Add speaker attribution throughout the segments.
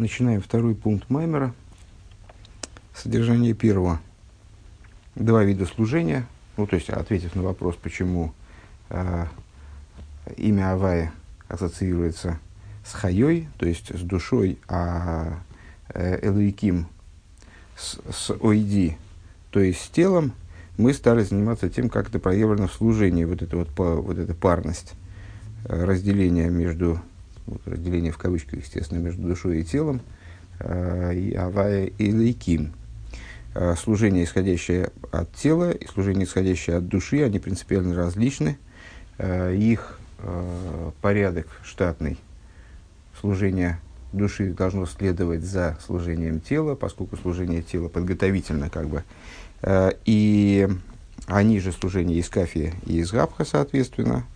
Speaker 1: Начинаем второй пункт Маймера. Содержание первого. Два вида служения. Ну, то есть, ответив на вопрос, почему э, имя Авая ассоциируется с Хайой, то есть с душой, а э, Элуиким с, с Ойди, то есть с телом, мы стали заниматься тем, как это проявлено в служении, вот эта вот, вот эта парность, э, разделение между разделение в кавычках, естественно, между душой и телом, э, и авая и лейким. Э, служение, исходящее от тела, и служение, исходящее от души, они принципиально различны. Э, их порядок штатный служение души должно следовать за служением тела, поскольку служение тела подготовительно как бы. И они же служение из кафи и из габха, соответственно,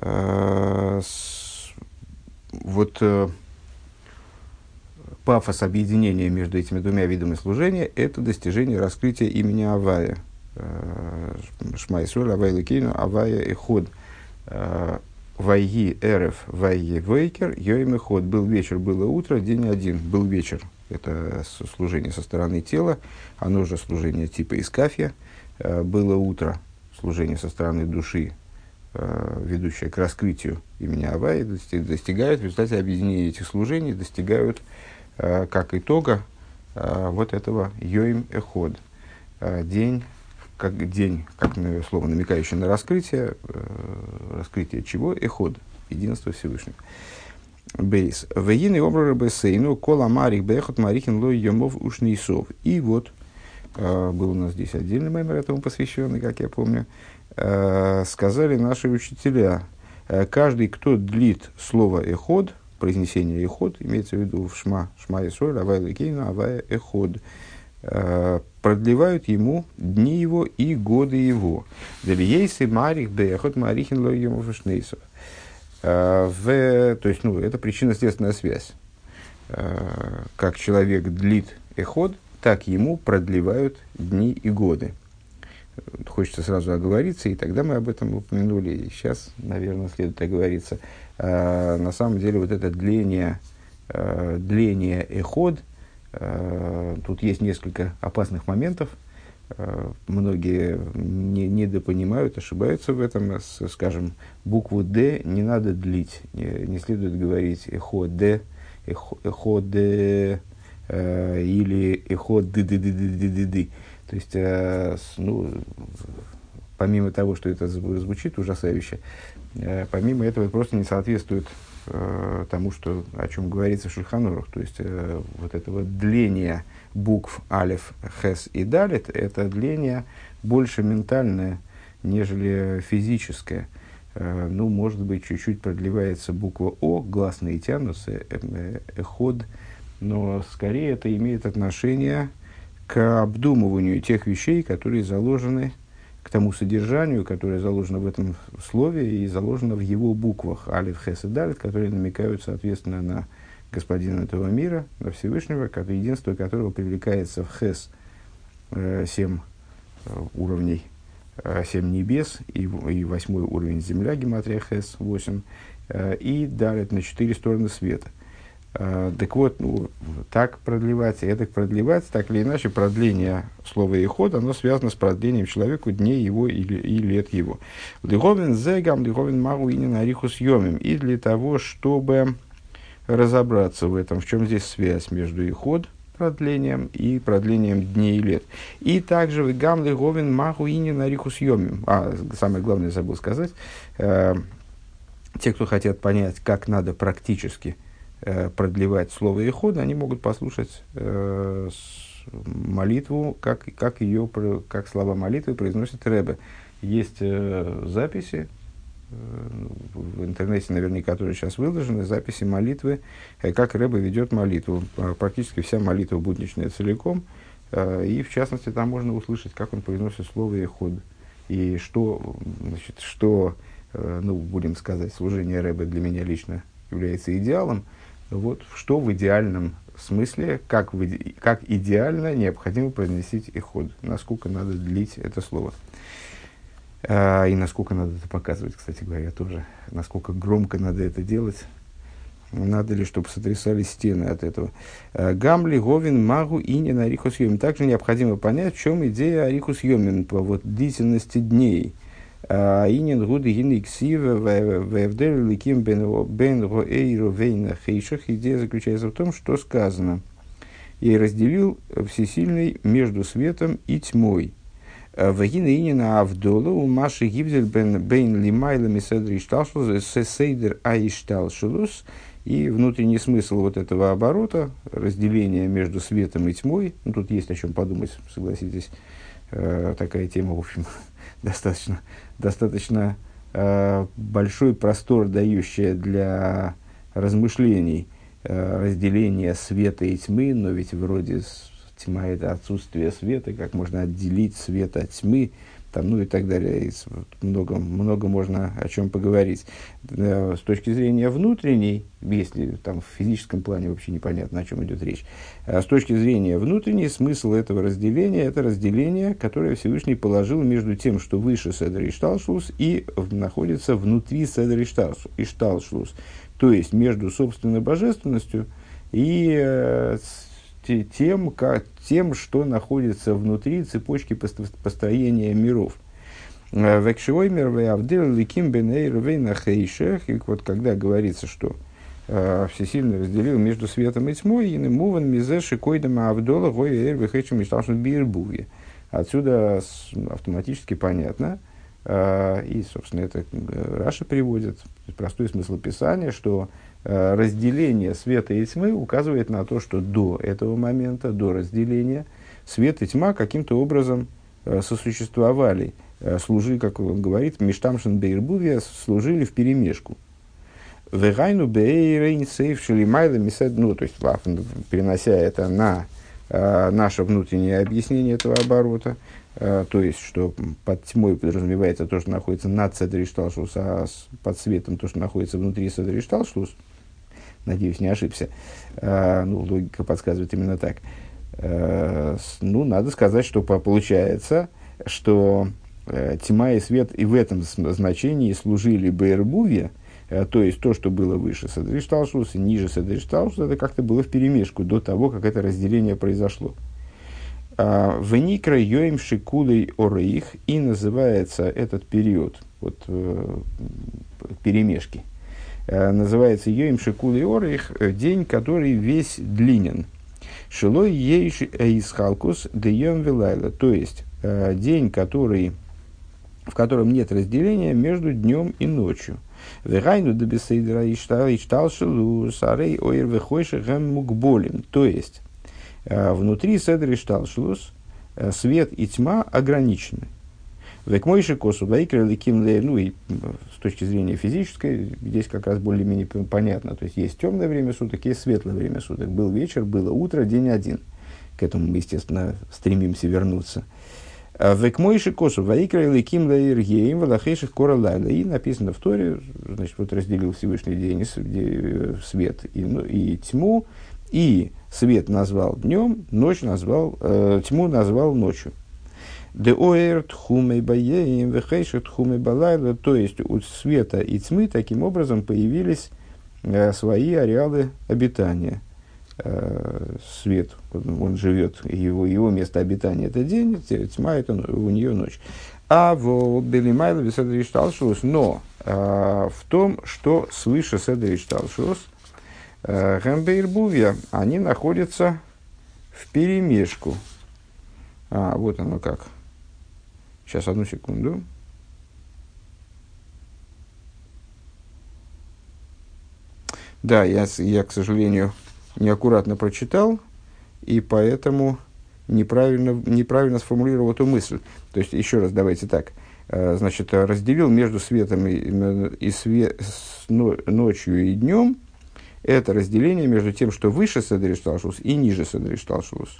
Speaker 1: с, вот э, пафос объединения между этими двумя видами служения – это достижение раскрытия имени Авая. Э, Шмайсуль, Авай Лукейну, Авая и Ход. Э, Вайги Эрев, Вайги Вейкер, Йоим и Ход. Был вечер, было утро, день один. Был вечер. Это служение со стороны тела, оно же служение типа искафия. Э, было утро, служение со стороны души, ведущая к раскрытию имени Авай, достигают в результате объединения этих служений, достигают э, как итога э, вот этого Йоим Эход. День, как день, как слово намекающее на раскрытие, раскрытие чего? Эход, единство Всевышнего. Бейс. Вегины обрары бесейну, кола марих бехот марихин лой йомов ушнейсов. И вот, был у нас здесь отдельный мемор этому посвященный, как я помню, Э, сказали наши учителя, э, каждый, кто длит слово «эход», произнесение «эход», имеется в виду в «шма», «шма Исоль», «авай лекейну», «авай эход», э, продлевают ему дни его и годы его. Делиейсы марих бехот марихин лоем фашнейсов. В, то есть, ну, это причинно-следственная связь. Как человек длит эход, так ему продлевают дни и годы хочется сразу оговориться, и тогда мы об этом упомянули, и сейчас, наверное, следует оговориться. А, на самом деле, вот это дление, а, дление эход, а, тут есть несколько опасных моментов. Многие не, недопонимают, ошибаются в этом. С, скажем, букву «д» не надо длить, не, не следует говорить эход «д», эход «д» э, или эход «ды-ды-ды-ды-ды-ды». То есть, э, ну, помимо того, что это звучит ужасающе, э, помимо этого это просто не соответствует э, тому, что, о чем говорится в Шульханурах. То есть, э, вот этого дления букв Алиф, Хес и Далит, это дление больше ментальное, нежели физическое. Ну, может быть, чуть-чуть продлевается буква О, гласные тянутся, эход, но скорее это имеет отношение к обдумыванию тех вещей, которые заложены, к тому содержанию, которое заложено в этом слове и заложено в его буквах Алиф, Хес и Далит, которые намекают, соответственно, на господина этого мира, на Всевышнего, как единство которого привлекается в Хес э, семь э, уровней, э, семь небес и, и восьмой уровень земля, гематрия Хес, восемь, э, и Далит на четыре стороны света. Э, так вот, ну, так продлевать, и это продлевать, так или иначе, продление слова и оно связано с продлением человеку дней его или, и лет его. Лиховен зегам, лиховен магу и нарихус йомим. И для того, чтобы разобраться в этом, в чем здесь связь между и ход, продлением и продлением дней и лет. И также в гам лиховен магу и нарихус йомим. А, самое главное забыл сказать. Э, те, кто хотят понять, как надо практически – продлевать слово Ихода, они могут послушать э, молитву, как, как, ее, как слова молитвы произносит Рэбе. Есть э, записи, э, в интернете наверняка, которые сейчас выложены, записи молитвы, э, как Рэбе ведет молитву. Практически вся молитва будничная целиком. Э, и в частности, там можно услышать, как он произносит слово Иход. И что, значит, что э, ну, будем сказать, служение Рэбе для меня лично является идеалом – вот что в идеальном смысле, как, в, как идеально необходимо произносить иход, насколько надо длить это слово. А, и насколько надо это показывать, кстати говоря, тоже. Насколько громко надо это делать. Надо ли, чтобы сотрясались стены от этого? Э, Гамли, Говин, Магу, Инин, Арихус Йомин. Также необходимо понять, в чем идея Арихус Йомин по вот, длительности дней. Инин, Гуды, Гин, Иксива, Вевдель, Ликим, Бен Роэйру, Вейна, Хейшах. Идея заключается в том, что сказано. И разделил всесильный между светом и тьмой. Э, Вагина Инина Авдола у Маши Гивзель Бейн Лимайла Миседри Шталшус Сейдер Аишталшулус и внутренний смысл вот этого оборота, разделения между светом и тьмой, ну, тут есть о чем подумать, согласитесь, э, такая тема, в общем, достаточно, достаточно э, большой простор, дающая для размышлений э, разделение света и тьмы, но ведь вроде тьма – это отсутствие света, как можно отделить свет от тьмы, там, ну и так далее. Много, много можно о чем поговорить. С точки зрения внутренней, если там в физическом плане вообще непонятно, о чем идет речь, а с точки зрения внутренней, смысл этого разделения – это разделение, которое Всевышний положил между тем, что выше Седер и Шталшлус, и находится внутри Седер и Шталшлус. То есть, между собственной божественностью и э, тем, как, тем, что находится внутри цепочки построения миров. Э, Векшиоймер веавдил ликим бенейр вейнахейшех. И вот когда говорится, что э, всесильно разделил между светом и тьмой, и муван мизеши койдама авдола гойер вехечем мечталшн бирбуги. Отсюда автоматически понятно, э, и, собственно, это Раша приводит, простой смысл писания, что разделение света и тьмы указывает на то, что до этого момента, до разделения, свет и тьма каким-то образом э, сосуществовали, э, служили, как он говорит, Миштамшин Бейрбувия, служили в перемешку. Вегайну бейрейн сейф шелимайла мисад, ну, то есть, перенося это на наше внутреннее объяснение этого оборота, то есть, что под тьмой подразумевается то, что находится над Седришталшус, а под светом то, что находится внутри Седришталшус, надеюсь, не ошибся. А, ну, логика подсказывает именно так. А, ну, надо сказать, что получается, что а, тьма и свет и в этом значении служили Бейрбуве, а, то есть то, что было выше Садришталшус и ниже Садришталшус, это как-то было в перемешку до того, как это разделение произошло. Веникра Йоим Шикулей Орейх и называется этот период вот, э, перемешки – Э, называется Йоим Шикули Орих, э, день, который весь длинен. Шилой ейш эйсхалкус деем вилайла, то есть э, день, который, в котором нет разделения между днем и ночью. Вегайну дебесейдра иштал шилу сарей ойр вехойши гэм мукболим. То есть, внутри седра иштал свет и тьма ограничены. Век мойши косу лейкер ликим ну и с точки зрения физической, здесь как раз более-менее понятно. То есть есть темное время суток, есть светлое время суток. Был вечер, было утро, день один. К этому мы, естественно, стремимся вернуться. А Век мойши косу лейкер ликим лейр геем валахейших кора. И написано в Торе, значит, вот разделил Всевышний день свет и, ну, и тьму, и свет назвал днем, ночь назвал, э, тьму назвал ночью. Деоэр тхумей баеем то есть у света и тьмы таким образом появились э, свои ареалы обитания. Э, свет, он, живет, его, его место обитания это день, тьма это у нее ночь. А в Белимайло Седриш Талшус, но э, в том, что свыше Седриш Талшус, Гэмбейрбувья, они находятся в перемешку. А, вот оно как. Сейчас, одну секунду. Да, я, я, к сожалению, неаккуратно прочитал, и поэтому неправильно, неправильно сформулировал эту мысль. То есть, еще раз, давайте так. Э, значит, разделил между светом и, и све, с, ночью и днем. Это разделение между тем, что выше Седришталшус и ниже Седришталшус.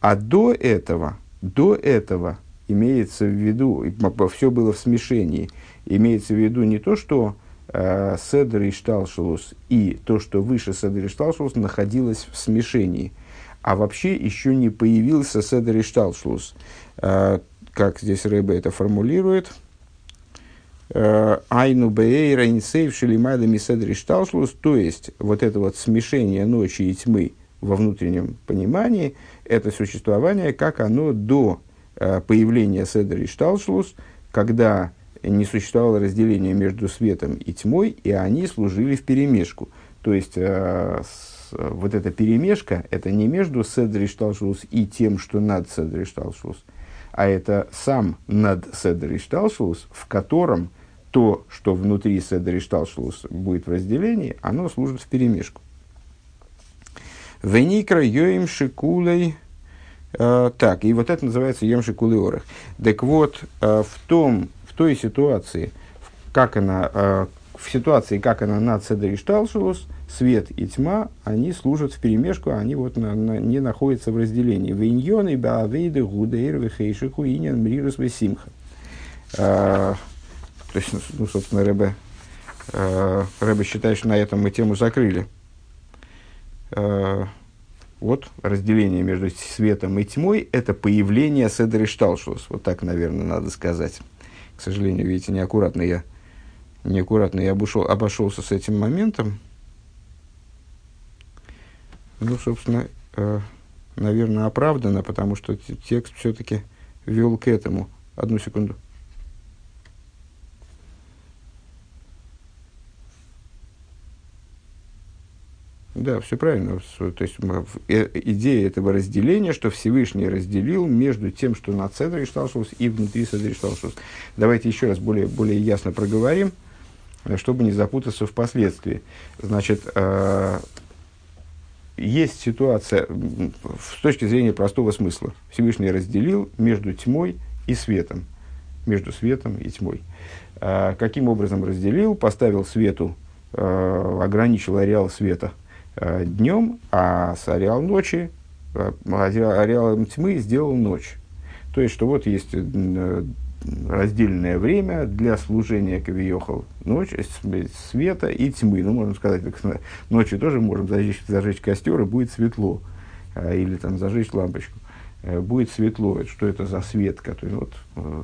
Speaker 1: А до этого, до этого имеется в виду, все было в смешении, имеется в виду не то, что э, Седр и Шталшелус и то, что выше Седр и Шталшелус находилось в смешении, а вообще еще не появился Седр и Шталшелус. Э, как здесь Рэбе это формулирует, Айну бейра инсейв шелимайда миседри шталшлус, то есть вот это вот смешение ночи и тьмы во внутреннем понимании, это существование, как оно до появления седри шталшлус, когда не существовало разделения между светом и тьмой, и они служили в перемешку. То есть, э, вот эта перемешка, это не между Седри Шталшус и тем, что над Седри Шталшус, а это сам над Седри Шталшус, в котором то, что внутри Седри Шталшус будет в разделении, оно служит в перемешку. Веникра йоим шикулей. Э, так, и вот это называется йом шикулей орах. Так вот, э, в том, в той ситуации, как она, э, в ситуации, как она над Седри Шталшус, свет и тьма, они служат в перемешку, они вот на, на, не находятся в разделении. Виньоны, баавейды, гудейр, вехейшиху, иньян, мрирус, весимха. То есть, ну, собственно, Рэбе, Рэбе считает, что на этом мы тему закрыли. Вот разделение между светом и тьмой – это появление Седри Шталшус. Вот так, наверное, надо сказать. К сожалению, видите, неаккуратно я, неаккуратно я обошел, обошелся с этим моментом. Ну, собственно, э, наверное, оправдано, потому что текст все-таки вел к этому. Одну секунду. Да, все правильно. То есть э, идея этого разделения, что Всевышний разделил между тем, что на Цедре Шталшус и внутри Цедре. Давайте еще раз более, более ясно проговорим, чтобы не запутаться впоследствии. Значит, э, есть ситуация с точки зрения простого смысла. Всевышний разделил между тьмой и светом. Между светом и тьмой. Каким образом разделил? Поставил свету, ограничил ареал света днем, а с ареал ночи, а, ареалом тьмы сделал ночь. То есть, что вот есть раздельное время для служения Кавиохал, ночь, света и тьмы. Ну, можно сказать, как ночью тоже можем зажечь, зажечь костер, и будет светло. Или там зажечь лампочку. Э, будет светло. Что это за свет? Который, вот, э,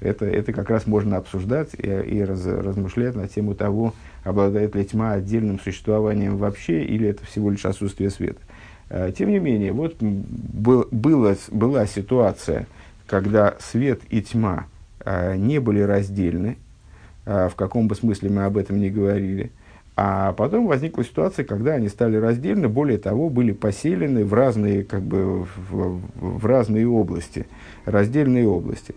Speaker 1: это, это как раз можно обсуждать и, и раз, размышлять на тему того, обладает ли тьма отдельным существованием вообще, или это всего лишь отсутствие света. Э, тем не менее, вот был, было, была ситуация, когда свет и тьма а, не были раздельны, а, в каком бы смысле мы об этом не говорили. А потом возникла ситуация, когда они стали раздельны, более того, были поселены в разные, как бы, в, в разные области, раздельные области.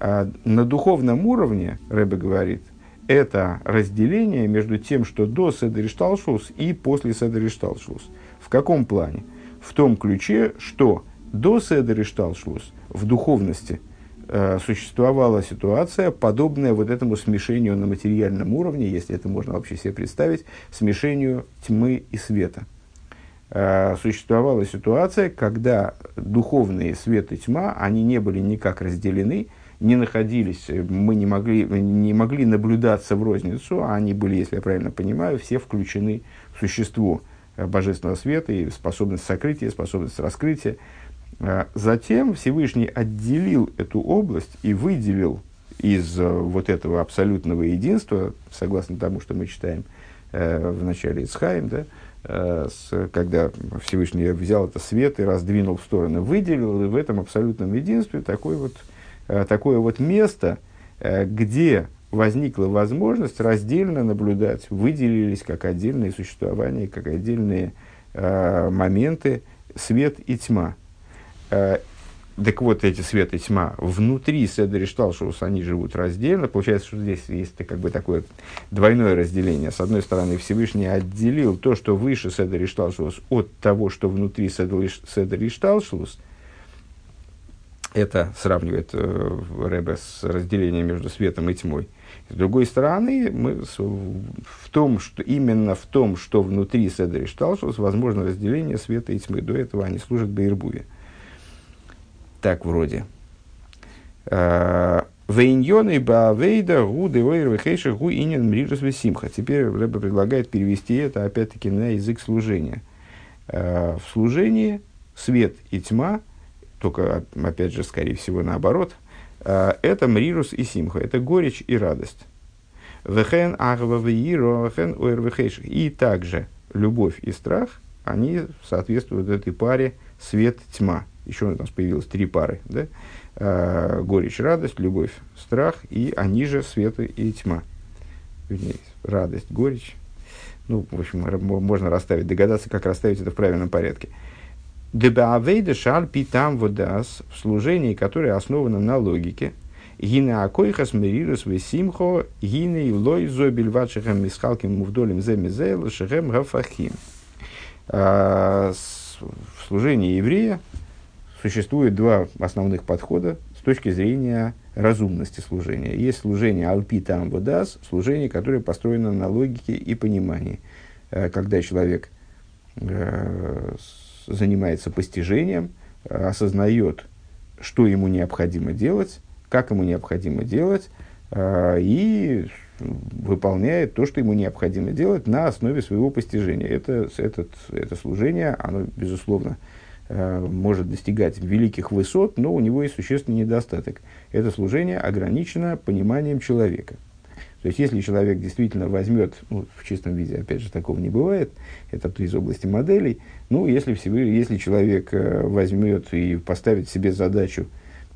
Speaker 1: А на духовном уровне, Рэбе говорит, это разделение между тем, что до Седришталшус и после Седришталшус. В каком плане? В том ключе, что до Седришталшус в духовности – Э, существовала ситуация, подобная вот этому смешению на материальном уровне, если это можно вообще себе представить, смешению тьмы и света. Э, существовала ситуация, когда духовные свет и тьма, они не были никак разделены, не находились, мы не могли, не могли наблюдаться в розницу, а они были, если я правильно понимаю, все включены в существо божественного света и способность сокрытия, способность раскрытия. А затем Всевышний отделил эту область и выделил из э, вот этого абсолютного единства, согласно тому, что мы читаем э, в начале Исхаим, да, э, когда Всевышний взял это свет и раздвинул в стороны, выделил в этом абсолютном единстве такое вот, э, такое вот место, э, где возникла возможность раздельно наблюдать, выделились как отдельные существования, как отдельные э, моменты свет и тьма. Э, так вот, эти свет и тьма внутри Седри Шталшус, они живут раздельно. Получается, что здесь есть как бы такое двойное разделение. С одной стороны, Всевышний отделил то, что выше Седри Шталшус, от того, что внутри Седри Шталшус. Это сравнивает э, Рэбе с разделением между светом и тьмой. С другой стороны, мы в том, что, именно в том, что внутри Седри Шталшус, возможно разделение света и тьмы. До этого они служат Бейрбуве так вроде. А, Вейньоны баавейда гу девойр вехейша гу инин мрирус весимха. Теперь Рэба предлагает перевести это опять-таки на язык служения. А, в служении свет и тьма, только опять же, скорее всего, наоборот, а, это мрирус и симха, это горечь и радость. Вехен агва вехен ойр И также любовь и страх, они соответствуют этой паре свет-тьма. Еще у нас появилось три пары. Да? Э, горечь, радость, любовь, страх, и они же свет и тьма. Вернее, радость, горечь. Ну, в общем, можно расставить, догадаться, как расставить это в правильном порядке. Дебаавейда шальпи там водас в служении, которое основано на логике. Гина акойхас мерирус весимхо, гина и лой зобель вачехам мисхалким мувдолем земизейл шехем гафахим. А, в служении еврея существует два основных подхода с точки зрения разумности служения. Есть служение альпи там водас, служение, которое построено на логике и понимании. Э, когда человек э, занимается постижением, осознает, что ему необходимо делать, как ему необходимо делать, э, и выполняет то, что ему необходимо делать на основе своего постижения. Это, этот, это служение, оно, безусловно, Э, может достигать великих высот, но у него есть существенный недостаток. Это служение ограничено пониманием человека. То есть, если человек действительно возьмет, ну, в чистом виде, опять же, такого не бывает, это из области моделей, ну, если, если человек э, возьмет и поставит себе задачу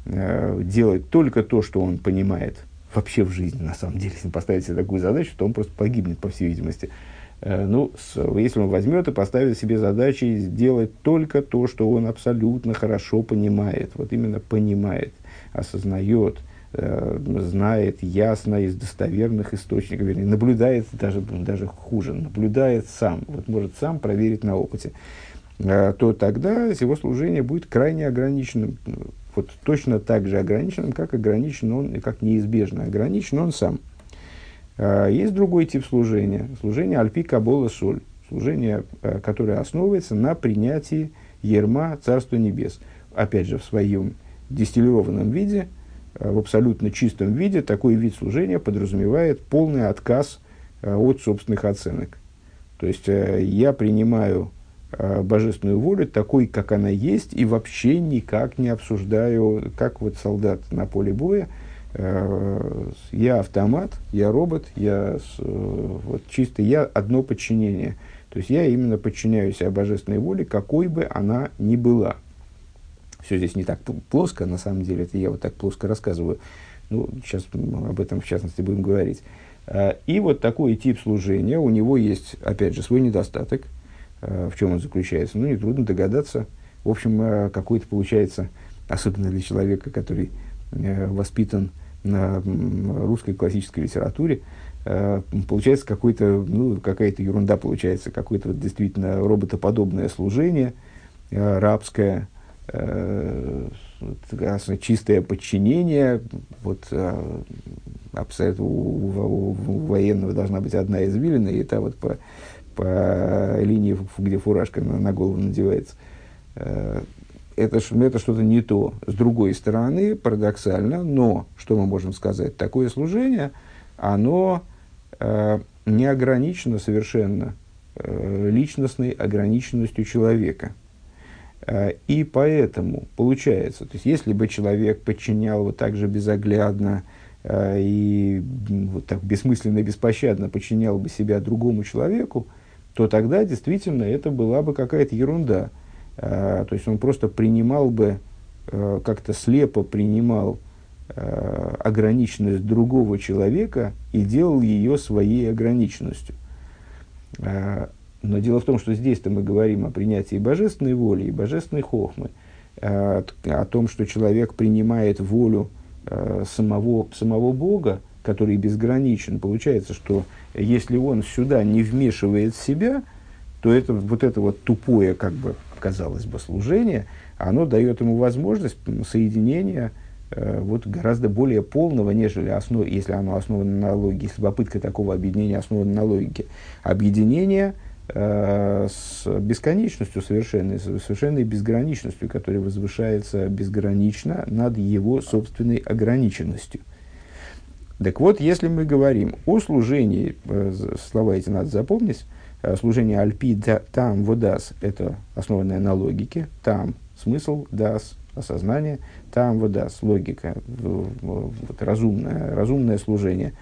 Speaker 1: э, делать только то, что он понимает вообще в жизни, на самом деле, если он поставит себе такую задачу, то он просто погибнет, по всей видимости. Э, ну, если он возьмет и поставит себе задачей сделать только то, что он абсолютно хорошо понимает, вот именно понимает, осознает, знает ясно из достоверных источников, вернее, наблюдает даже, даже хуже, наблюдает сам, вот может сам проверить на опыте, э, то тогда его служение будет крайне ограниченным, вот точно так же ограниченным, как ограничен он, как неизбежно ограничен он сам. А, есть другой тип служения, служение альпи кабола соль, служение, э, которое основывается на принятии ерма Царства Небес. Опять же, в своем дистиллированном виде, э, в абсолютно чистом виде, такой вид служения подразумевает полный отказ э, от собственных оценок. То есть я принимаю божественную волю такой, как она есть, и вообще никак не обсуждаю, как вот солдат на поле боя – Э, я автомат, я робот, я вот чисто я одно подчинение. То есть я именно подчиняюсь себя божественной воле, какой бы она ни была. Все здесь не так плоско, на самом деле, это я вот так плоско рассказываю. Ну, сейчас об этом в частности будем говорить. Э, и вот такой тип служения, у него есть, опять же, свой недостаток. Э, в чем он заключается? Ну, нетрудно догадаться. В общем, какой-то получается, особенно для человека, который Э, воспитан на русской классической литературе, получается какой-то, ну, какая-то ерунда получается, какое-то вот действительно роботоподобное служение, рабское, чистое подчинение, вот абсолютно у, у, у военного должна быть одна извилина, и это вот по, по линии, где фуражка на, на голову надевается это, это что-то не то. С другой стороны, парадоксально, но, что мы можем сказать, такое служение, оно э, не ограничено совершенно э, личностной ограниченностью человека. Э, и поэтому получается, то есть если бы человек подчинял вот так же безоглядно э, и вот так бессмысленно беспощадно подчинял бы себя другому человеку, то тогда действительно это была бы какая-то ерунда. Э, то есть он просто принимал бы, как-то слепо принимал ограниченность другого человека и делал ее своей ограниченностью. Но дело в том, что здесь-то мы говорим о принятии божественной воли и божественной хохмы, о том, что человек принимает волю самого, самого Бога, который безграничен. Получается, что если он сюда не вмешивает себя, то это вот это вот тупое, как бы, казалось бы, служение, оно дает ему возможность соединения э, вот, гораздо более полного, нежели основ, если оно основано на логике, если попытка такого объединения основана на логике. Объединение с бесконечностью совершенной, совершенной безграничностью, которая возвышается безгранично над его собственной ограниченностью. Так вот, если мы говорим о служении, э, слова эти надо запомнить, Э, служение альпи там водас – это основанное на логике, там смысл дас, осознание, там водас, логика, вот, разумное, разумное служение.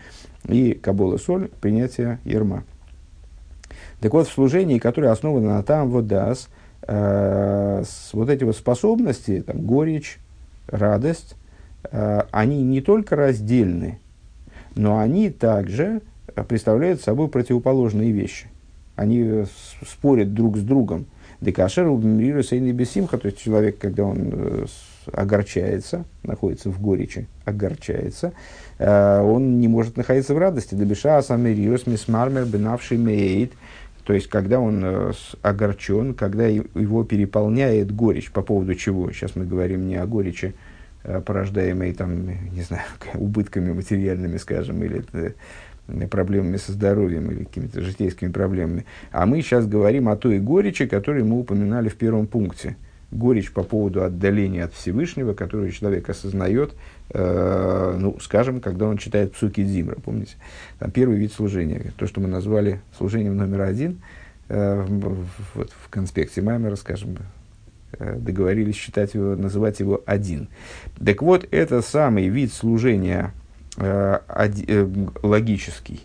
Speaker 1: И кабола соль, принятие ерма. Так вот, в служении, которое основано на там водас, э, вот эти вот способности, там, горечь, радость, э, они не только раздельны, но они также представляют собой противоположные вещи. Они э, спорят друг с другом. Декашер убмиру сейны бесимха, то есть человек, когда он э, огорчается, находится в горечи, огорчается, э, он не может находиться в радости. Дебиша асамирирус мисмармер бенавший мейт, то есть, когда он э, огорчен, когда его переполняет горечь, по поводу чего, сейчас мы говорим не о горечи, э, порождаемой, там, не знаю, убытками материальными, скажем, или э, проблемами со здоровьем или какими-то житейскими проблемами. А мы сейчас говорим о той горечи, которую мы упоминали в первом пункте. Горечь по поводу отдаления от Всевышнего, которую человек осознает, э, ну, скажем, когда он читает псуки Дзимра, помните? Там первый вид служения, то, что мы назвали служением номер один, э, вот в конспекте Маймера, скажем, э, договорились считать его, называть его один. Так вот, это самый вид служения логический,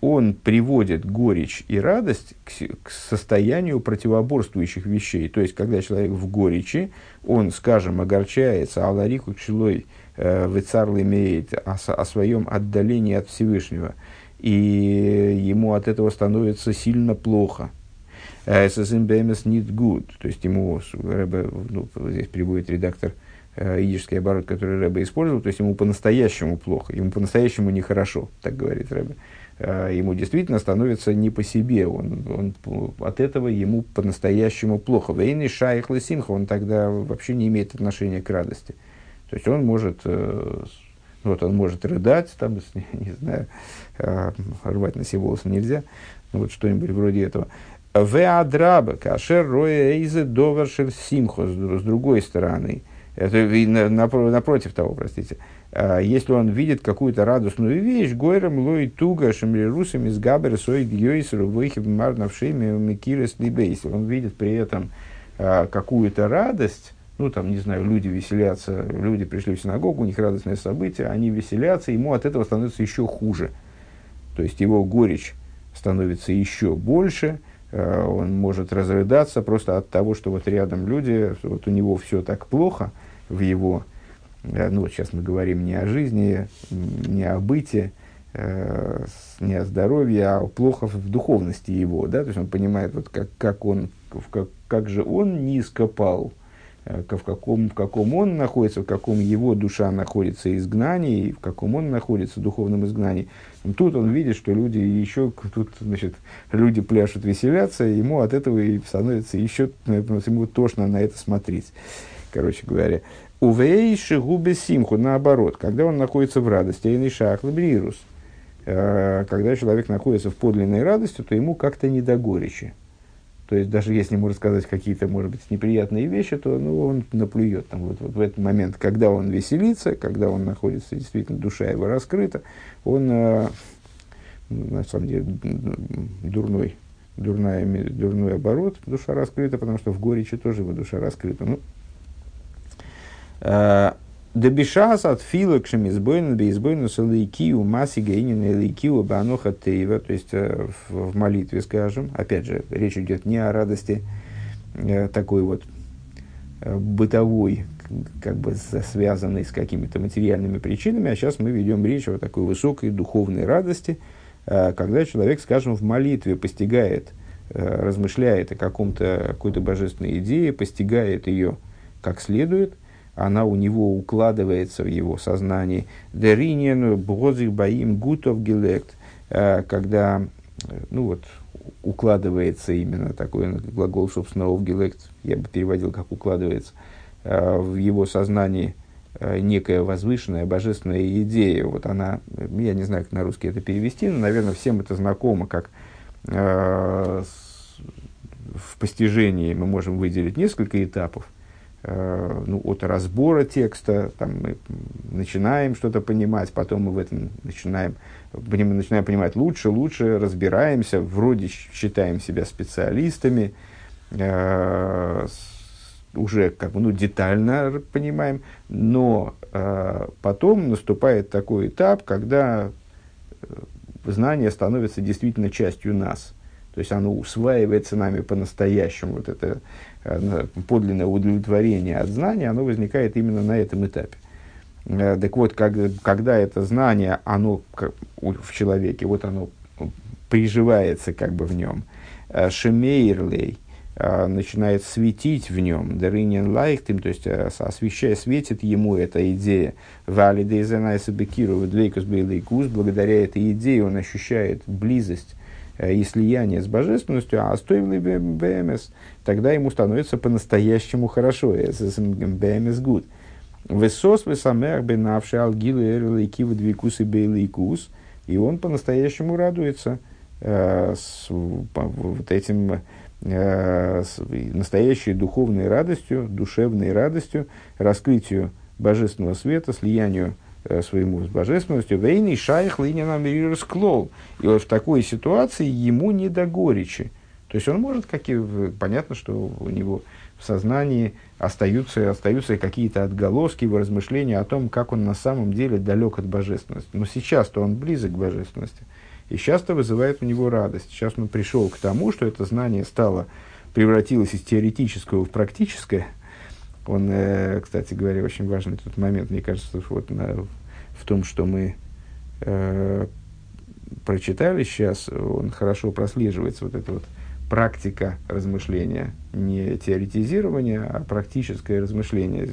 Speaker 1: он приводит горечь и радость к, к состоянию противоборствующих вещей. То есть, когда человек в горечи, он, скажем, огорчается, аларику кшилой вецарлы имеет о, о своем отдалении от Всевышнего, и ему от этого становится сильно плохо. ССМБМС need good, то есть ему, ну, здесь приводит редактор э, идический оборот, который Рэбе использовал, то есть ему по-настоящему плохо, ему по-настоящему нехорошо, так говорит Рэбе. Э, ему действительно становится не по себе, он, он, от этого ему по-настоящему плохо. Вейный шайх лысимха, он тогда вообще не имеет отношения к радости. То есть он может, э, вот он может рыдать, там, не, знаю, э, рвать на себе волосы нельзя, вот что-нибудь вроде этого. Веадраба, кашер роя эйзе довершер симхо, с другой стороны – это, напротив того, простите, если он видит какую-то радостную вещь, гойрам лой туга шамрирусам из габер сой гьойсеру выхиб марнавшими микирес либейс. Он видит при этом а, какую-то радость, ну, там, не знаю, люди веселятся, люди пришли в синагогу, у них радостное событие, они веселятся, ему от этого становится еще хуже. То есть его горечь становится еще больше, а, он может разрыдаться просто от того, что вот рядом люди, вот у него все так плохо – в его, э, ну вот сейчас мы говорим не о жизни, не о быте, э, не о здоровье, а плохо в духовности его, да, то есть он понимает, вот как, как он, как, как же он низко пал, э, в каком, в каком он находится, в каком его душа находится изгнании, в каком он находится в духовном изгнании. Тут он видит, что люди еще, тут, значит, люди пляшут, веселятся, ему от этого и становится еще, ему тошно на это смотреть короче говоря. Увейши губы симху, наоборот, когда он находится в радости, и шах лабрирус. Э, когда человек находится в подлинной радости, то ему как-то не до горечи. То есть, даже если ему рассказать какие-то, может быть, неприятные вещи, то ну, он наплюет. Там, вот, вот в этот момент, когда он веселится, когда он находится, действительно, душа его раскрыта, он, э, на самом деле, дурной, дурная, дурной оборот, душа раскрыта, потому что в горечи тоже его душа раскрыта. Ну, Дебишас от филок шемизбойн бейзбойн салейкию маси гейнин лейкию бануха тейва, то есть э, в молитве, скажем, опять же, речь идет не о радости э, такой вот бытовой, как бы связанной с какими-то материальными причинами, а сейчас мы ведем речь о такой высокой духовной радости, когда человек, скажем, в молитве постигает, размышляет о каком-то, какой-то божественной идее, постигает ее как следует – она у него укладывается в его сознание. Деринен брозих баим гутов гелект, э, когда, э, ну вот, укладывается именно такой глагол, собственно, в гелект, я бы переводил как укладывается, э, в его сознании некая возвышенная божественная идея. Вот она, я не знаю, как на русский это перевести, но, наверное, всем это знакомо, как в постижении мы можем выделить несколько этапов – ну, от разбора текста, там мы начинаем что-то понимать, потом мы в этом начинаем, начинаем понимать лучше, лучше, разбираемся, вроде считаем себя специалистами, э, уже как бы, ну, детально понимаем, но э, потом наступает такой этап, когда э, знание становится действительно частью нас. То есть оно усваивается нами по-настоящему. Вот это э, подлинное удовлетворение от знания, оно возникает именно на этом этапе. Э, так вот, как, когда это знание, оно в человеке, вот оно приживается как бы в нем, э, шемейрлей, начинает светить в нем, даринин лайхтим, то есть освещая, светит ему эта идея, валидейзенайса бекиру, двейкус бейлейкус, благодаря этой идее он ощущает близость Э, и слияние с божественностью, а стоимый БМС, тогда ему становится по-настоящему хорошо. БМС гуд. Высос высамех бенавши алгилы эрлы кивы двикус и бейликус. И он по-настоящему радуется э, с, по, вот этим э, с, настоящей духовной радостью, душевной радостью, раскрытию божественного света, слиянию Э, своему с божественностью, вейный шайх линина склол. И вот в такой ситуации ему не до горечи. То есть он может, как и понятно, что у него в сознании остаются, остаются какие-то отголоски его размышления о том, как он на самом деле далек от божественности. Но сейчас-то он близок к божественности. И сейчас-то вызывает у него радость. Сейчас он пришел к тому, что это знание стало, превратилось из теоретического в практическое – он, э, кстати говоря, очень важный тот момент, мне кажется, вот на, в том, что мы э, прочитали сейчас, он хорошо прослеживается, вот эта вот практика размышления, не теоретизирование, а практическое размышление.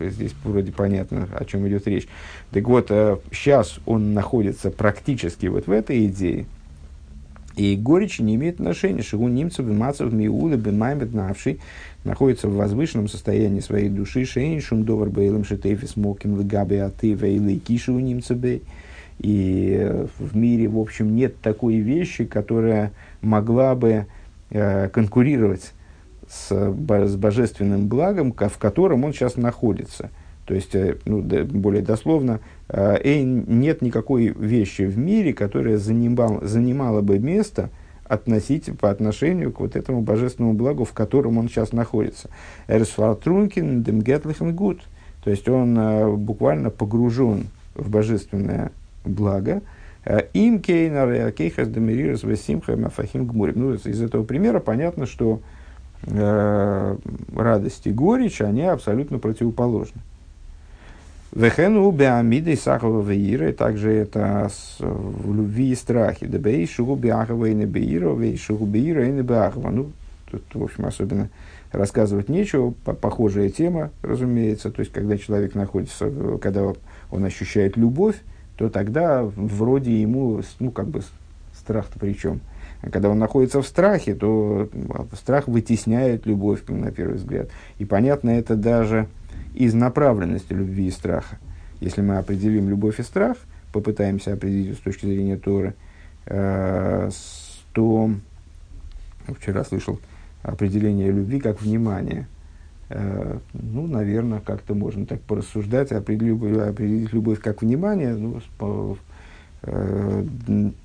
Speaker 1: Здесь вроде понятно, о чем идет речь. Так вот, э, сейчас он находится практически вот в этой идее, и горечь не имеет отношения. Шигу немцев, мацев, миулы, бемаймет навший, находится в возвышенном состоянии своей души. Шейн шум довар бейлем шетейфис моким лгаби аты вейлы киши у немцебей. И в мире, в общем, нет такой вещи, которая могла бы э, конкурировать с, с божественным благом, в котором он сейчас находится. То есть, э, ну, более дословно, э, нет никакой вещи в мире, которая занимал, занимала бы место относить по отношению к вот этому божественному благу, в котором он сейчас находится. Эрсфатрункин демгетлихен гуд. То есть он э, буквально погружен в божественное благо. Им кейнар кейхас демирирус весимха мафахим гмурим. Ну, из этого примера понятно, что э, радость и горечь, они абсолютно противоположны. Вехену беамидой сахова веира, также это с, в любви и страхе. Да бей шугу беахова и не беира, вей шугу беира и не беахова. Ну, тут, в общем, особенно рассказывать нечего. Похожая тема, разумеется. То есть, когда человек находится, когда он ощущает любовь, то тогда вроде ему, ну, как бы, страх-то при чем? А когда он находится в страхе, то страх вытесняет любовь, на первый взгляд. И понятно это даже из направленности любви и страха. Если мы определим любовь и страх, попытаемся определить с точки зрения Торы, э, то вчера слышал определение любви как внимание. Э, ну, наверное, как-то можно так порассуждать, определить, определить любовь как внимание. Ну, э,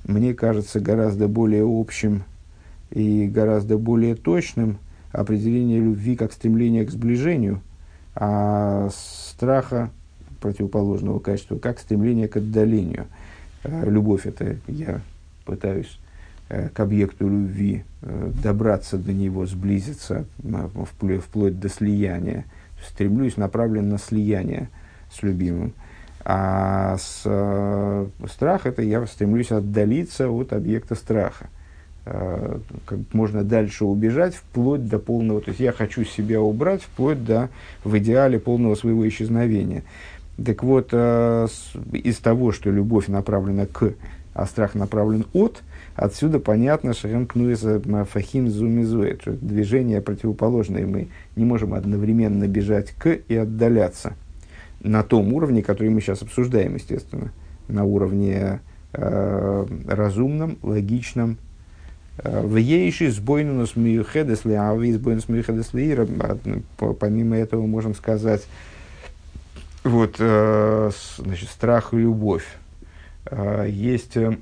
Speaker 1: мне кажется гораздо более общим и гораздо более точным определение любви как стремление к сближению – а страха противоположного качества, как стремление к отдалению. Э, любовь – это я пытаюсь э, к объекту любви э, добраться до него, сблизиться, вплоть, вплоть до слияния. Стремлюсь направлен на слияние с любимым. А с, страх – это я стремлюсь отдалиться от объекта страха. Э, как можно дальше убежать, вплоть до полного, то есть я хочу себя убрать, вплоть до, в идеале, полного своего исчезновения. Так вот, э, из того, что любовь направлена к, а страх направлен от, отсюда понятно, что фахим зумизует, что движение противоположное, мы не можем одновременно бежать к и отдаляться на том уровне, который мы сейчас обсуждаем, естественно, на уровне э, разумном, логичном, в ейши сбойнунус миюхедес лиави, сбойнус миюхедес лиира. Помимо этого можем сказать, вот, э, значит, страх и любовь. Э, есть, э,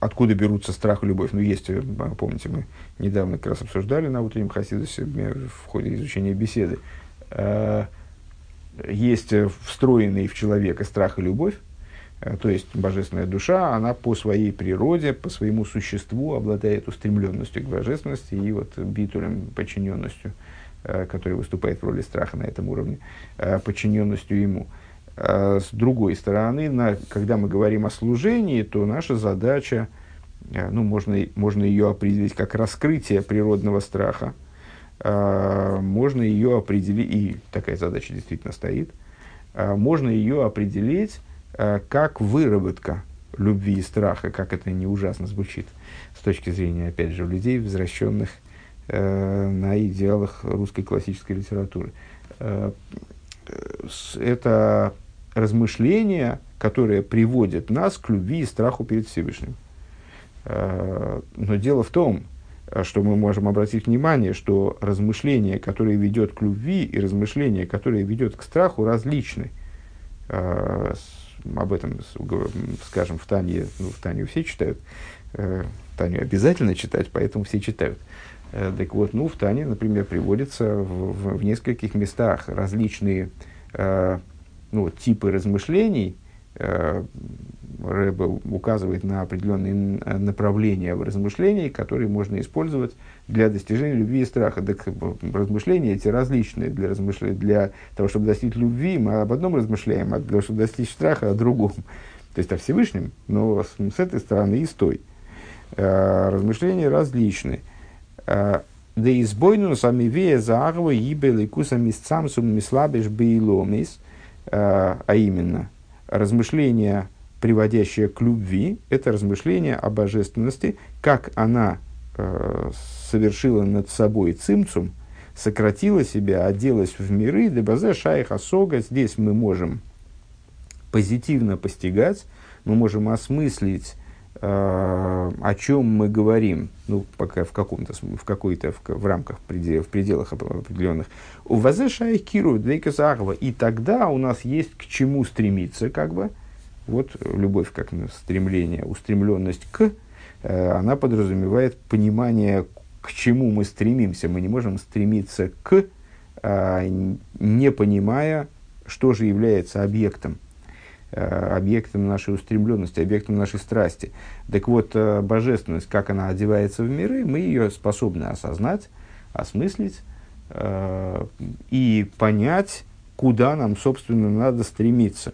Speaker 1: откуда берутся страх и любовь. Ну, есть, э, помните, мы недавно как раз обсуждали на утреннем Хасидусе в ходе изучения беседы. Есть встроенный в человека страх и любовь, то есть божественная душа, она по своей природе, по своему существу обладает устремленностью к божественности и вот битулем, подчиненностью, который выступает в роли страха на этом уровне, подчиненностью ему. С другой стороны, на, когда мы говорим о служении, то наша задача, э, ну, можно, можно ее определить как раскрытие природного страха, можно ее определить, и такая задача действительно стоит, можно ее определить как выработка любви и страха, как это не ужасно звучит с точки зрения, опять же, людей, возвращенных э, на идеалах русской классической литературы. Э, это размышления, которые приводят нас к любви и страху перед Всевышним. Э, но дело в том, что мы можем обратить внимание, что размышление, которое ведет к любви, и размышление, которое ведет к страху, различны. Э, об этом скажем в Тане, ну, в Тане все читают, э, Таню обязательно читать, поэтому все читают. Так вот, ну, в Тане, например, приводятся в, в, в нескольких местах различные ну, типы размышлений, э, Рэбе указывает на определенные направления в размышлении, которые можно использовать для достижения любви и страха. Так, размышления эти различные. Для, размышления, для того, чтобы достичь любви, мы об одном размышляем, а для того, чтобы достичь страха, о другом. То есть о Всевышнем, но с, с этой стороны и с той. Э, размышления различны. Э, да избойну сами вея за агва ибе ликусами с цамсум мислабиш бейломис – Э, а именно размышление, приводящее к любви, это размышление о божественности, как она э, совершила над собой цимцум, сократила себя, оделась в миры, дебазе шайх асога, здесь мы можем позитивно постигать, мы можем осмыслить Э, о чем мы говорим, ну, пока в каком-то, в какой-то, в, в рамках, в пределах определенных, у вазе шайкиру двейкасахова, и тогда у нас есть к чему стремиться, как бы, вот любовь как стремление, устремленность к, э, она подразумевает понимание, к чему мы стремимся. Мы не можем стремиться к, э, не понимая, что же является объектом Э, объектом нашей устремленности, объектом нашей страсти. Так вот, э, божественность, как она одевается в миры, мы ее способны осознать, осмыслить э, и понять, куда нам, собственно, надо стремиться.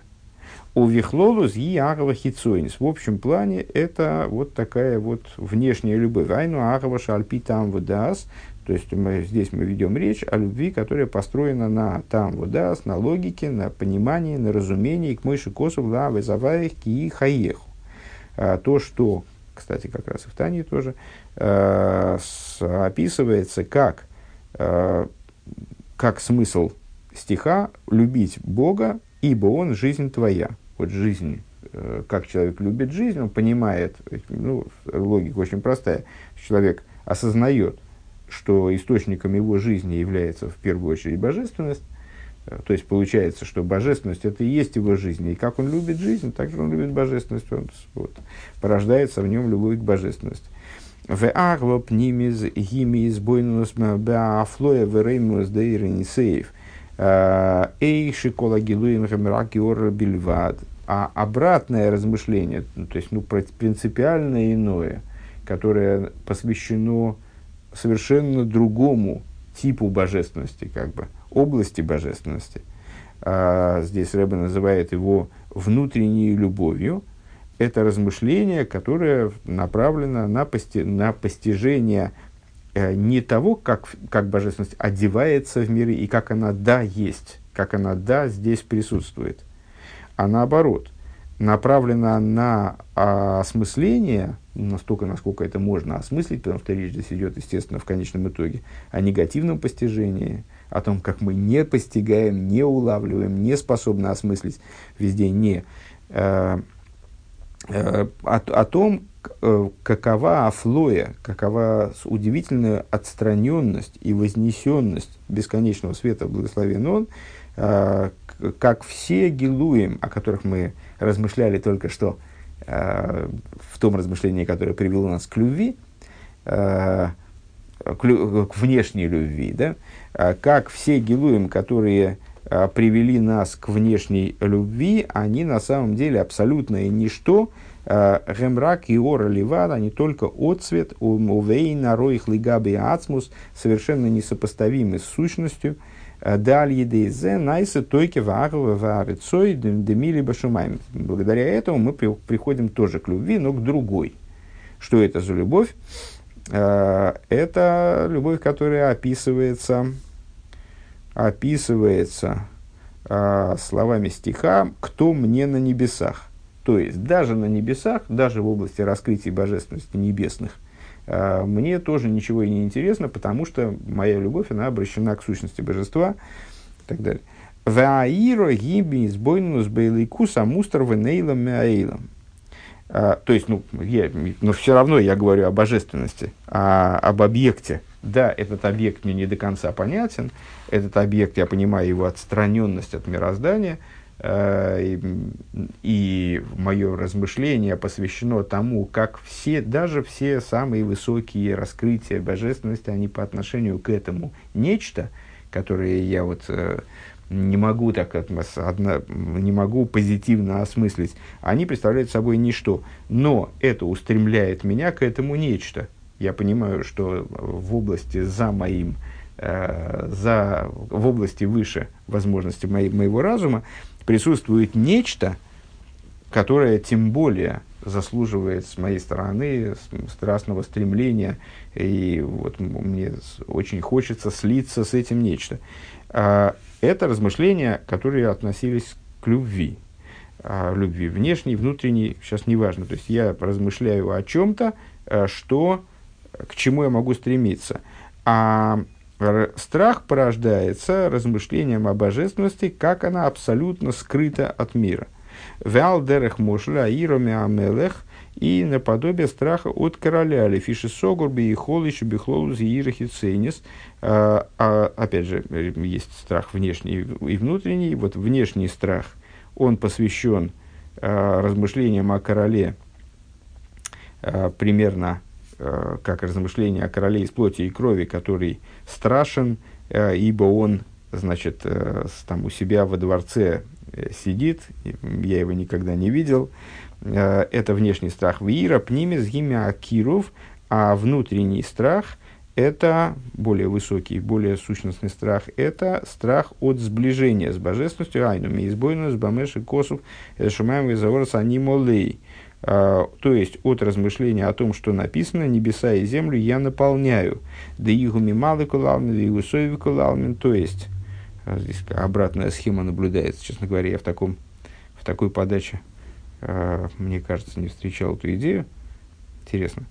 Speaker 1: У Вихлолус и Агава Хицойнис. В общем плане это вот такая вот внешняя любовь. Айну Агава Шальпи там выдаст, то есть мы, здесь мы ведем речь о любви, которая построена на там водас, на логике, на понимании, на разумении, к мыши косу, лавы, заваях, ки хаеху. А, то, что, кстати, как раз и в Тане тоже, а, описывается как, а, как смысл стиха «любить Бога, ибо Он жизнь твоя». Вот жизнь, э, как человек любит жизнь, он понимает, ну, логика очень простая, человек осознает, что источником его жизни является в первую очередь божественность, э, то есть получается, что божественность это и есть его жизнь. И как он любит жизнь, так же он любит божественность. Он, вот, порождается в нем любовь к божественности. В агва пнимиз гимиз бойнус беафлоя вереймус дейренисеев. Э, эй шикола гилуем гамраки ор бильвад. А обратное размышление, ну, то есть ну, принципиально иное, которое посвящено совершенно другому типу божественности, как бы, области божественности. А, здесь Рэбе называет его внутренней любовью. Это размышление, которое направлено на, пости, на постижение не того, как, как божественность одевается в миры и как она да есть, как она да здесь присутствует, а наоборот, направлена на а, осмысление настолько, насколько это можно осмыслить, потому что речь здесь идет, естественно, в конечном итоге о негативном постижении, о том, как мы не постигаем, не улавливаем, не способны осмыслить везде не, э, э, о, о том, э, какова афлоя, какова удивительная отстраненность и вознесенность бесконечного света, благословен он, э, как все гилуем, о которых мы размышляли только что, э, в том размышлении, которое привело нас к любви, э, к внешней любви, да, как все гилуем, которые привели нас к внешней любви, они на самом деле абсолютное ничто, Гемрак и Ора Ливад, они только отцвет, увейна, роих лигаби ацмус, совершенно несопоставимы с сущностью, Далее дейзе найса тойки ваагова ваарицой демили башумайм. Благодаря этому мы при, приходим тоже к любви, но к другой. Что это за любовь? Это любовь, которая описывается, описывается словами стиха «Кто мне на небесах?» То есть, даже на небесах, даже в области раскрытия божественности небесных, а, мне тоже ничего и не интересно, потому что моя любовь, она обращена к сущности божества и так далее. А, то есть, ну, я, но все равно я говорю о божественности, а, об объекте. Да, этот объект мне не до конца понятен, этот объект, я понимаю его отстраненность от мироздания – Э, и, и мое размышление посвящено тому, как все, даже все самые высокие раскрытия божественности, они по отношению к этому нечто, которое я вот э, не могу так одно, не могу позитивно осмыслить, они представляют собой ничто. Но это устремляет меня к этому нечто. Я понимаю, что в области за моим, э, за, в области выше возможности моей, моего разума присутствует нечто, которое тем более заслуживает с моей стороны страстного стремления, и вот мне очень хочется слиться с этим нечто. Это размышления, которые относились к любви. А, любви внешней, внутренней, сейчас не важно. То есть я размышляю о чем-то, а, что, к чему я могу стремиться. А страх порождается размышлением о божественности, как она абсолютно скрыта от мира. Валдерех мошля ироми амелех и наподобие страха от короля, лефиши согурби и холиш бихлолус и ирахи ценис. А, а, опять же, есть страх внешний и внутренний. Вот внешний страх, он посвящен а, размышлениям о короле а, примерно Э, как размышление о короле из плоти и крови, который страшен, э, ибо он, значит, э, там у себя во дворце сидит, я его никогда не видел. Это внешний страх Виира, пнимис гимя Акиров, а внутренний страх – это более высокий, более сущностный страх, это страх от сближения с божественностью, айну, мизбойну, с бамеши, косов, шумаем, визаворос, анимолей – а, то есть от размышления о том, что написано, небеса и землю я наполняю. Да игуми малы кулалмин, да игусоеви кулалмин. То есть, здесь обратная схема наблюдается, честно говоря, я в, таком, в такой подаче, мне кажется, не встречал эту идею. Интересно.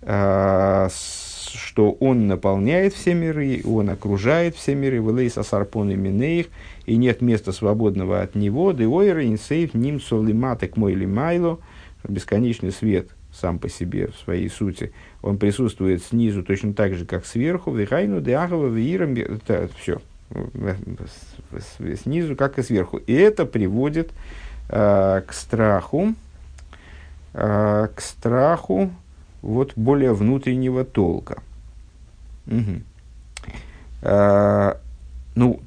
Speaker 1: Что он наполняет все миры, он окружает все миры, вылейс асарпон и минеих, и нет места свободного от него, да ойра инсейф ним солиматек мой лимайло, бесконечный свет сам по себе, в своей сути, он присутствует снизу точно так же, как сверху, вихайну, деахова, виирам, все, снизу, как и сверху. И это приводит э, к страху, э, к страху вот более внутреннего толка. Угу. Э, ну,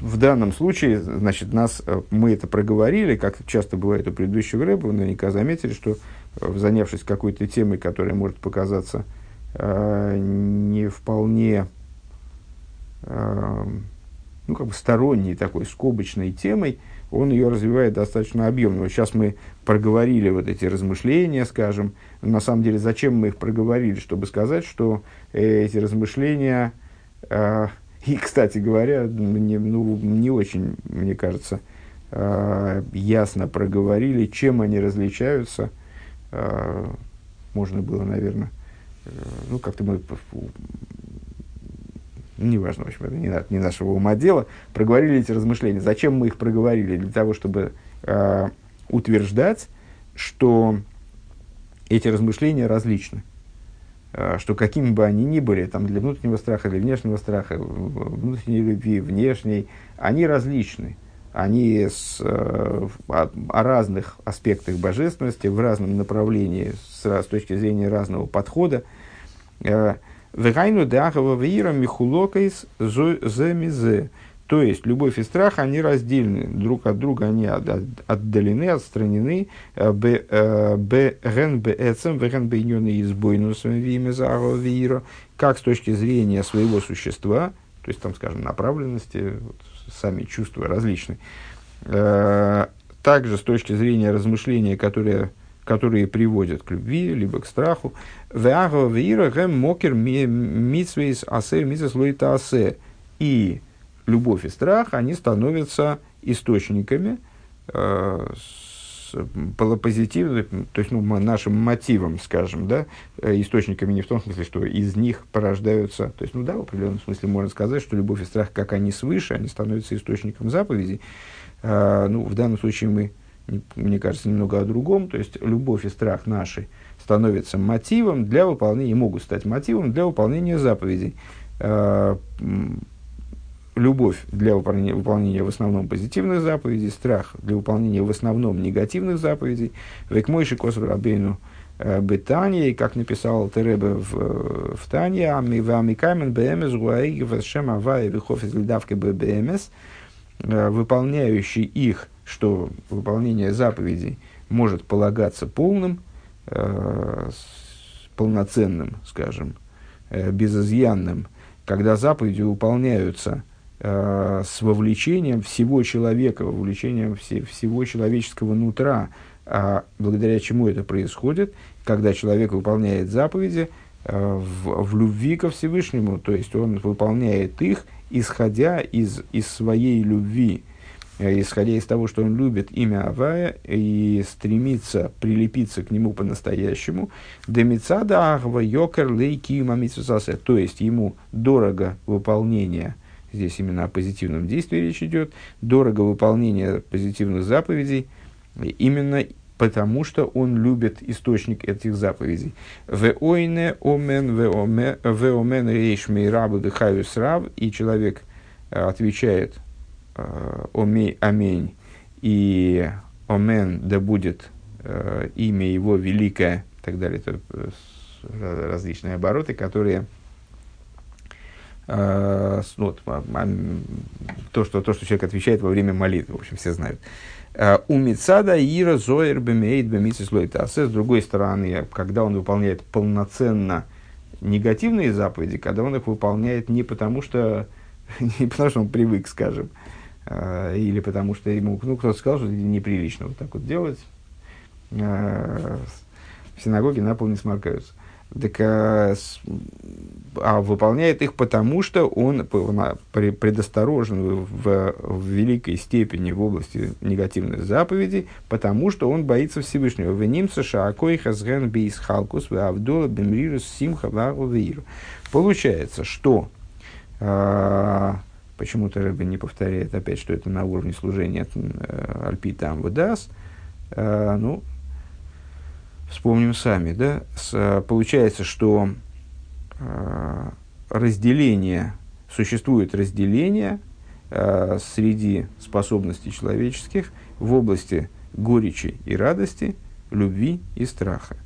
Speaker 1: в данном случае, значит, нас, э, мы это проговорили, как часто бывает у предыдущего рэба, вы наверняка заметили, что э, занявшись какой-то темой, которая может показаться э, не вполне э, ну, как бы сторонней такой скобочной темой, он ее развивает достаточно объемно. Вот сейчас мы проговорили вот эти размышления, скажем. На самом деле, зачем мы их проговорили? Чтобы сказать, что эти размышления э, и, кстати говоря, мне, ну, не очень, мне кажется, э, ясно проговорили, чем они различаются. Э, можно было, наверное, э, ну, как-то мы, неважно, в общем, это не, не нашего ума дело, проговорили эти размышления. Зачем мы их проговорили? Для того, чтобы э, утверждать, что эти размышления различны. А, что какими бы они ни были, там, для внутреннего страха, для внешнего страха, внутренней любви, внешней, они различны. они с, о, о разных аспектах божественности в разном направлении, с, с точки зрения разного подхода. Вегайну дахава вира михулокайс замизе. То есть, любовь и страх, они раздельны друг от друга, они отдалены, отстранены. Э, э, Бен бэцем, веген бейнёны избойнусом виме как с точки зрения своего существа, то есть, там, скажем, направленности, вот, сами чувства различны. Э, также с точки зрения размышления, которые, которые приводят к любви, либо к страху. Веаго вира гэм мокер митсвейс асе митсвейс лоита асе. И любовь и страх, они становятся источниками э, позитивным, то есть ну, нашим мотивом, скажем, да, э, источниками не в том смысле, что из них порождаются, то есть, ну да, в определенном смысле можно сказать, что любовь и страх, как они свыше, они становятся источником заповедей. Э, ну, в данном случае мы, мне кажется, немного о другом, то есть любовь и страх наши становятся мотивом для выполнения, могут стать мотивом для выполнения заповедей. Э, любовь для выполнения, выполнения в основном позитивных заповедей, страх для выполнения в основном негативных заповедей. Век рабейну э, бетанье, и как написал Теребе в, в Танье, ами вамикаймен бмс гуаиги вэшем авай вихофис лидавки бмс, э, выполняющий их, что выполнение заповедей может полагаться полным, э, полноценным, скажем, безызъянным, когда заповеди выполняются э, с вовлечением всего человека, вовлечением все, всего человеческого нутра, а благодаря чему это происходит, когда человек выполняет заповеди э, в, в любви ко Всевышнему, то есть он выполняет их, исходя из, из своей любви, э, исходя из того, что он любит имя Авая и стремится прилепиться к нему по-настоящему, демицада ахва йокер лейки то есть ему дорого выполнение – здесь именно о позитивном действии речь идет, дорого выполнение позитивных заповедей, именно потому что он любит источник этих заповедей. Веойне омен веомен рейш мейрабу дыхаюс раб, и человек э, отвечает э, омей амень, и омен да будет э, имя его великое, и так далее, это различные обороты, которые Э, ну, вот, то, что, то, что человек отвечает во время молитвы, в общем, все знают. Э, у Мицада Ира Зоер Бемейт Бемисислойтасе, с другой стороны, когда он выполняет полноценно негативные заповеди, когда он их выполняет не потому, что, не потому, что он привык, скажем, э, или потому что ему ну, кто-то сказал, что неприлично вот так вот делать. В синагоге на пол не сморкаются. Так, а, а выполняет их потому, что он предосторожен в, в великой степени в области негативных заповедей, потому что он боится Всевышнего. Венимца шаакой хазген бейс халкус авдола бемрирус симха Получается, что а, почему-то Рэбби не повторяет опять, что это на уровне служения э, Альпита Амвадас. А, ну, вспомним сами, да, с, э, получается, что э, разделение, существует разделение э, среди способностей человеческих в области горечи и радости, любви и страха.